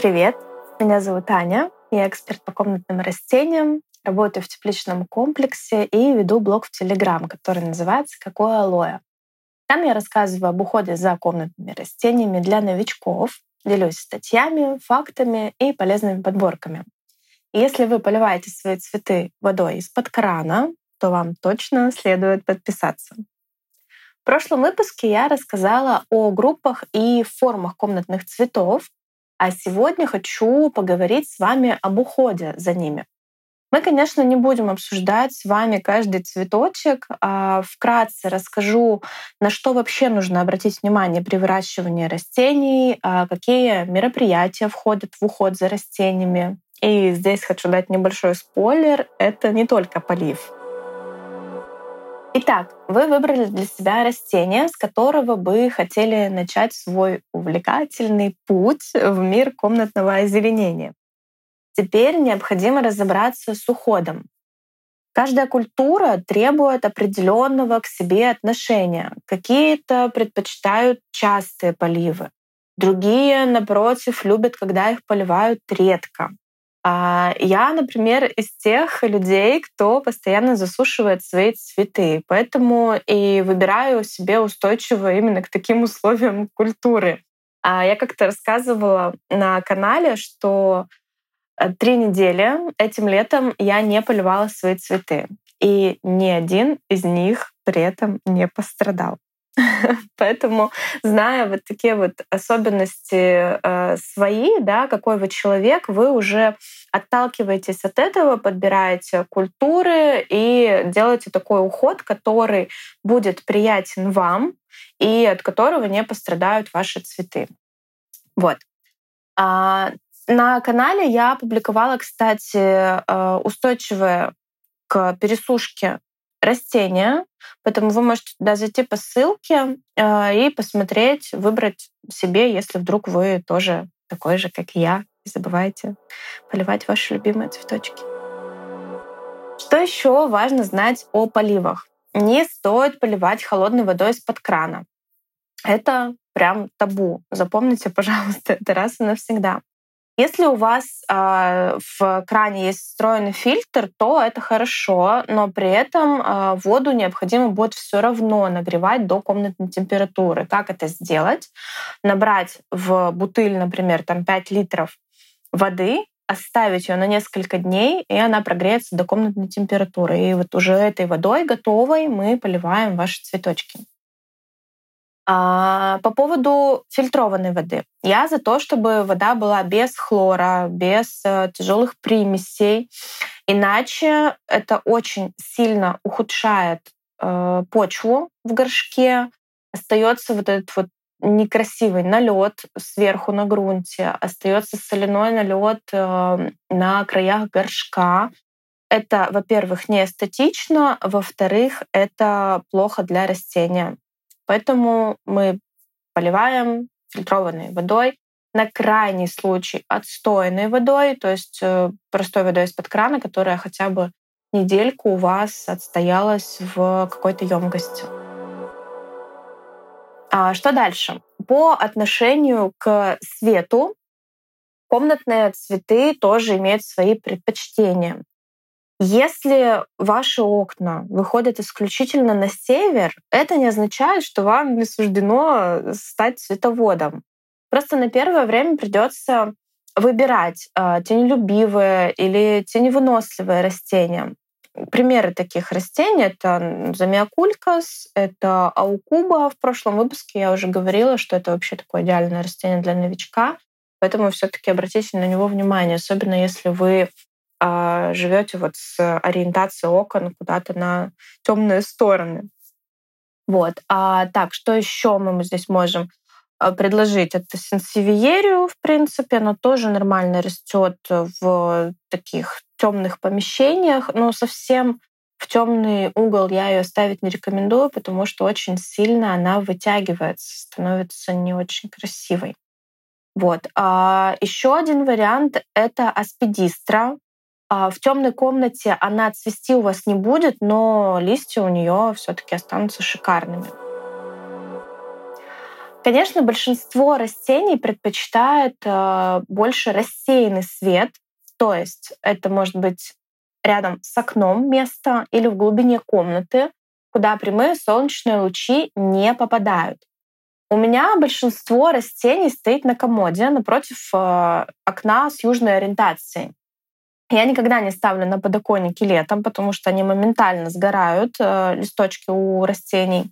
Привет! Меня зовут Аня. Я эксперт по комнатным растениям, работаю в тепличном комплексе и веду блог в Телеграм, который называется «Какое алоэ?». Там я рассказываю об уходе за комнатными растениями для новичков, делюсь статьями, фактами и полезными подборками. Если вы поливаете свои цветы водой из-под крана, то вам точно следует подписаться. В прошлом выпуске я рассказала о группах и формах комнатных цветов, а сегодня хочу поговорить с вами об уходе за ними. Мы, конечно, не будем обсуждать с вами каждый цветочек. А вкратце расскажу, на что вообще нужно обратить внимание при выращивании растений, а какие мероприятия входят в уход за растениями. И здесь хочу дать небольшой спойлер. Это не только полив. Итак, вы выбрали для себя растение, с которого бы хотели начать свой увлекательный путь в мир комнатного озеленения. Теперь необходимо разобраться с уходом. Каждая культура требует определенного к себе отношения. Какие-то предпочитают частые поливы, другие, напротив, любят, когда их поливают редко. А я, например, из тех людей, кто постоянно засушивает свои цветы, поэтому и выбираю себе устойчиво именно к таким условиям культуры. А я как-то рассказывала на канале, что э, три недели этим летом я не поливала свои цветы, и ни один из них при этом не пострадал. Поэтому, зная вот такие вот особенности э, свои, да, какой вы человек, вы уже отталкиваетесь от этого, подбираете культуры и делаете такой уход, который будет приятен вам и от которого не пострадают ваши цветы. Вот. А на канале я опубликовала, кстати, э, устойчивое к пересушке растения, поэтому вы можете туда зайти по ссылке э, и посмотреть, выбрать себе, если вдруг вы тоже такой же, как и я, не забывайте поливать ваши любимые цветочки. Что еще важно знать о поливах? Не стоит поливать холодной водой из-под крана. Это прям табу. Запомните, пожалуйста, это раз и навсегда. Если у вас э, в кране есть встроенный фильтр, то это хорошо, но при этом э, воду необходимо будет все равно нагревать до комнатной температуры. Как это сделать? Набрать в бутыль, например, там 5 литров воды, оставить ее на несколько дней, и она прогреется до комнатной температуры. И вот уже этой водой готовой мы поливаем ваши цветочки. А, по поводу фильтрованной воды. Я за то, чтобы вода была без хлора, без э, тяжелых примесей. Иначе это очень сильно ухудшает э, почву в горшке. Остается вот этот вот некрасивый налет сверху на грунте, остается соляной налет э, на краях горшка. Это, во-первых, не эстетично, во-вторых, это плохо для растения. Поэтому мы поливаем фильтрованной водой, на крайний случай отстойной водой, то есть э, простой водой из-под крана, которая хотя бы недельку у вас отстоялась в какой-то емкости. А что дальше? По отношению к свету комнатные цветы тоже имеют свои предпочтения. Если ваши окна выходят исключительно на север, это не означает, что вам не суждено стать цветоводом. Просто на первое время придется выбирать э, тенелюбивые или теневыносливые растения. Примеры таких растений — это замиокулькас, это аукуба. В прошлом выпуске я уже говорила, что это вообще такое идеальное растение для новичка. Поэтому все таки обратите на него внимание, особенно если вы а, живете вот с ориентацией окон куда-то на темные стороны. Вот. А так, что еще мы здесь можем а, предложить? Это сенсивиерию, в принципе, она тоже нормально растет в таких темных помещениях, но совсем в темный угол я ее ставить не рекомендую, потому что очень сильно она вытягивается, становится не очень красивой. Вот. А еще один вариант — это аспидистра. А, в темной комнате она цвести у вас не будет, но листья у нее все-таки останутся шикарными. Конечно, большинство растений предпочитает э, больше рассеянный свет, то есть это может быть рядом с окном место или в глубине комнаты, куда прямые солнечные лучи не попадают. У меня большинство растений стоит на комоде напротив э, окна с южной ориентацией. Я никогда не ставлю на подоконнике летом, потому что они моментально сгорают, э, листочки у растений.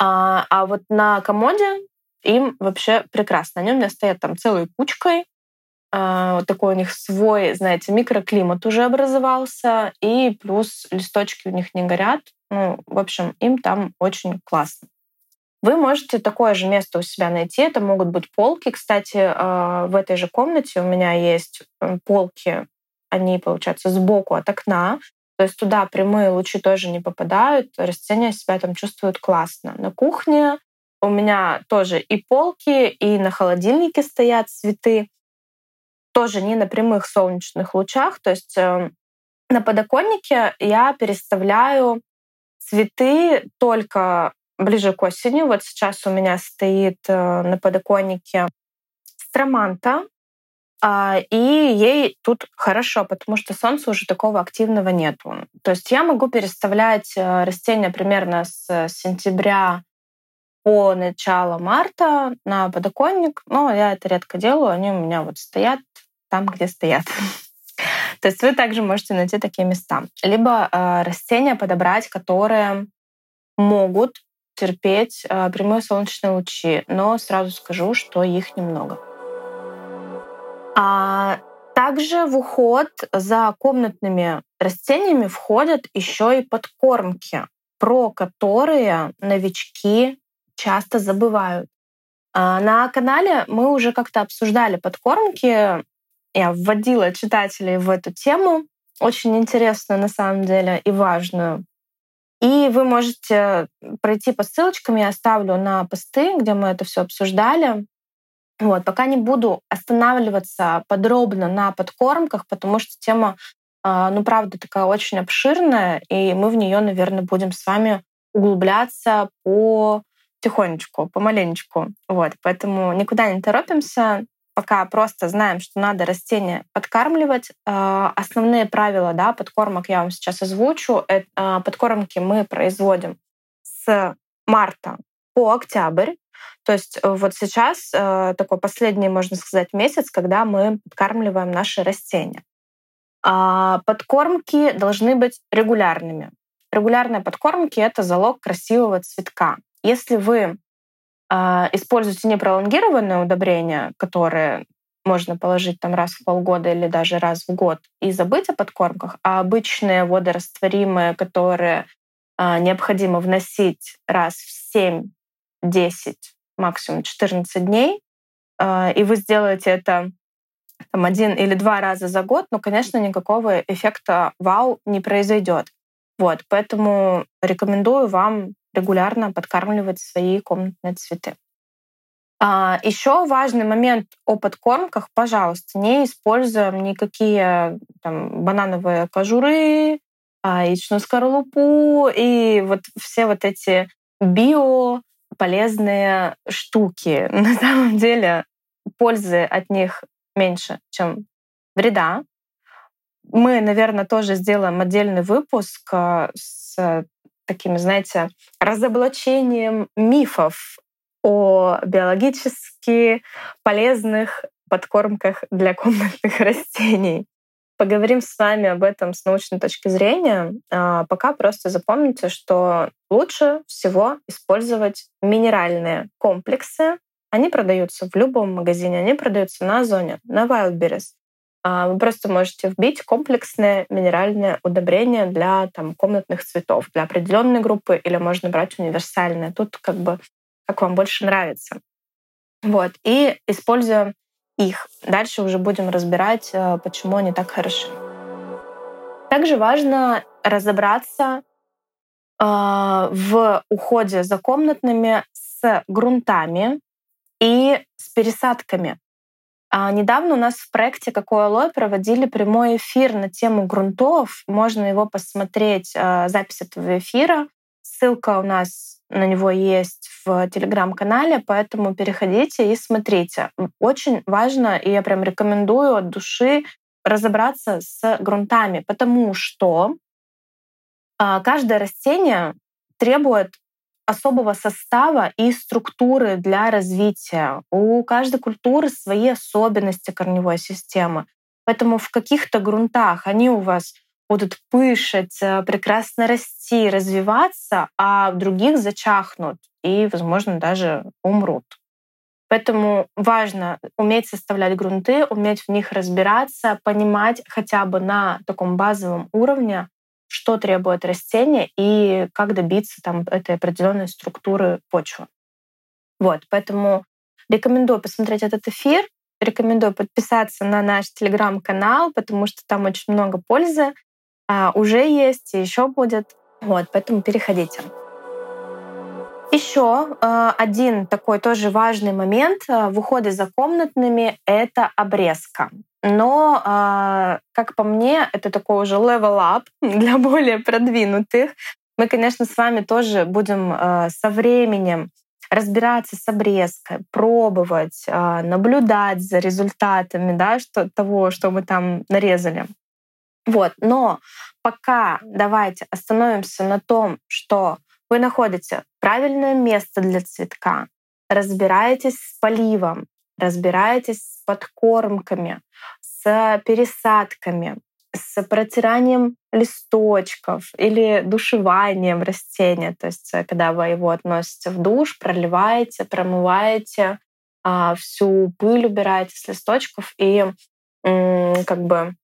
А, а вот на комоде им вообще прекрасно. Они у меня стоят там целой кучкой. А, вот такой у них свой, знаете, микроклимат уже образовался. И плюс листочки у них не горят. Ну, в общем, им там очень классно. Вы можете такое же место у себя найти. Это могут быть полки. Кстати, а, в этой же комнате у меня есть полки. Они, получается, сбоку от окна. То есть туда прямые лучи тоже не попадают. Растения себя там чувствуют классно. На кухне у меня тоже и полки, и на холодильнике стоят цветы. Тоже не на прямых солнечных лучах. То есть эм, на подоконнике я переставляю цветы только ближе к осени. Вот сейчас у меня стоит э, на подоконнике строманта, и ей тут хорошо, потому что солнца уже такого активного нету. То есть я могу переставлять э, растения примерно с сентября по начало марта на подоконник, но я это редко делаю, они у меня вот стоят там, где стоят. То есть вы также можете найти такие места. Либо э, растения подобрать, которые могут терпеть э, прямые солнечные лучи, но сразу скажу, что их немного. А также в уход за комнатными растениями входят еще и подкормки, про которые новички часто забывают. А на канале мы уже как-то обсуждали подкормки. Я вводила читателей в эту тему, очень интересную на самом деле и важную. И вы можете пройти по ссылочкам, я оставлю на посты, где мы это все обсуждали. Вот, пока не буду останавливаться подробно на подкормках, потому что тема, а, ну, правда, такая очень обширная, и мы в нее, наверное, будем с вами углубляться по тихонечку, помаленечку. Вот, поэтому никуда не торопимся, пока просто знаем, что надо растения подкармливать. А, основные правила да, подкормок я вам сейчас озвучу. А, подкормки мы производим с марта по октябрь. То есть э, вот сейчас э, такой последний, можно сказать, месяц, когда мы подкармливаем наши растения. А подкормки должны быть регулярными. Регулярные подкормки — это залог красивого цветка. Если вы э, используете непролонгированное удобрение, которое можно положить там раз в полгода или даже раз в год и забыть о подкормках, а обычные водорастворимые, которые э, необходимо вносить раз в 7-10, максимум 14 дней, э, и вы сделаете это там, один или два раза за год, но, конечно, никакого эффекта вау не произойдет. Вот, поэтому рекомендую вам регулярно подкармливать свои комнатные цветы. А, еще важный момент о подкормках, пожалуйста, не используем никакие там, банановые кожуры, а, яичную скорлупу и вот все вот эти био полезные штуки. На самом деле пользы от них меньше, чем вреда. Мы, наверное, тоже сделаем отдельный выпуск а, с таким, знаете, разоблачением мифов о биологически полезных подкормках для комнатных растений. Поговорим с вами об этом с научной точки зрения. А пока просто запомните, что лучше всего использовать минеральные комплексы. Они продаются в любом магазине, они продаются на Озоне, на Wildberries. А, вы просто можете вбить комплексное минеральное удобрение для там, комнатных цветов, для определенной группы, или можно брать универсальное. Тут как бы как вам больше нравится. Вот. И используя их. Дальше уже будем разбирать, э, почему они так хороши. Также важно разобраться э, в уходе за комнатными с грунтами и с пересадками. А недавно у нас в проекте «Какой алой» проводили прямой эфир на тему грунтов. Можно его посмотреть, э, запись этого эфира. Ссылка у нас на него есть в телеграм-канале, поэтому переходите и смотрите. Очень важно, и я прям рекомендую от души разобраться с грунтами, потому что а, каждое растение требует особого состава и структуры для развития. У каждой культуры свои особенности корневой системы. Поэтому в каких-то грунтах они у вас будут пышать, э, прекрасно расти, развиваться, а других зачахнут и, возможно, даже умрут. Поэтому важно уметь составлять грунты, уметь в них разбираться, понимать хотя бы на таком базовом уровне, что требует растение и как добиться там, этой определенной структуры почвы. Вот, поэтому рекомендую посмотреть этот эфир, рекомендую подписаться на наш телеграм-канал, потому что там очень много пользы а, уже есть и еще будет. Вот, поэтому переходите. Еще э, один такой тоже важный момент э, в уходе за комнатными — это обрезка. Но, э, как по мне, это такой уже level up для более продвинутых. Мы, конечно, с вами тоже будем со временем разбираться с обрезкой, пробовать, наблюдать за результатами да, что, того, что мы там нарезали. Вот. Но пока давайте остановимся на том, что вы находите правильное место для цветка, разбираетесь с поливом, разбираетесь с подкормками, с пересадками, с протиранием листочков или душеванием растения. То есть э, когда вы его относите в душ, проливаете, промываете, а, всю пыль убираете с листочков и как бы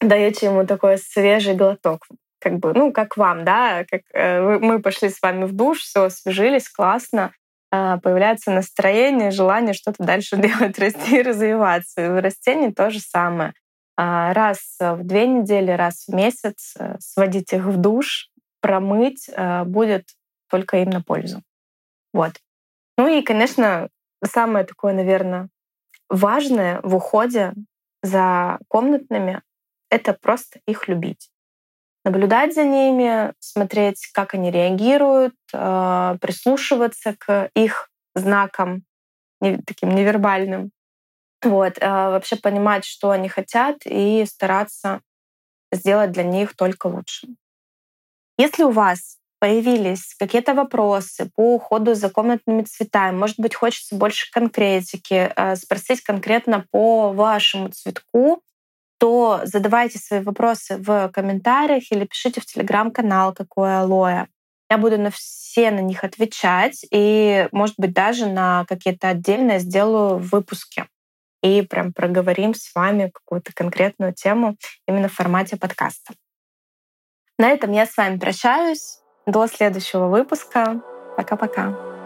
даете ему такой свежий глоток как бы, ну, как вам, да, как э, мы пошли с вами в душ, все освежились, классно, э, появляется настроение, желание что-то дальше делать, расти, развиваться. И в растении то же самое. Э, раз в две недели, раз в месяц э, сводить их в душ, промыть э, будет только им на пользу. Вот. Ну и, конечно, самое такое, наверное, важное в уходе за комнатными — это просто их любить наблюдать за ними, смотреть, как они реагируют, э, прислушиваться к их знакам таким невербальным. Вот, э, вообще понимать, что они хотят, и стараться сделать для них только лучше. Если у вас появились какие-то вопросы по уходу за комнатными цветами, может быть, хочется больше конкретики, э, спросить конкретно по вашему цветку, то задавайте свои вопросы в комментариях или пишите в телеграм-канал, какое алоэ. Я буду на все на них отвечать и, может быть, даже на какие-то отдельные сделаю выпуски. И прям проговорим с вами какую-то конкретную тему именно в формате подкаста. На этом я с вами прощаюсь. До следующего выпуска. Пока-пока.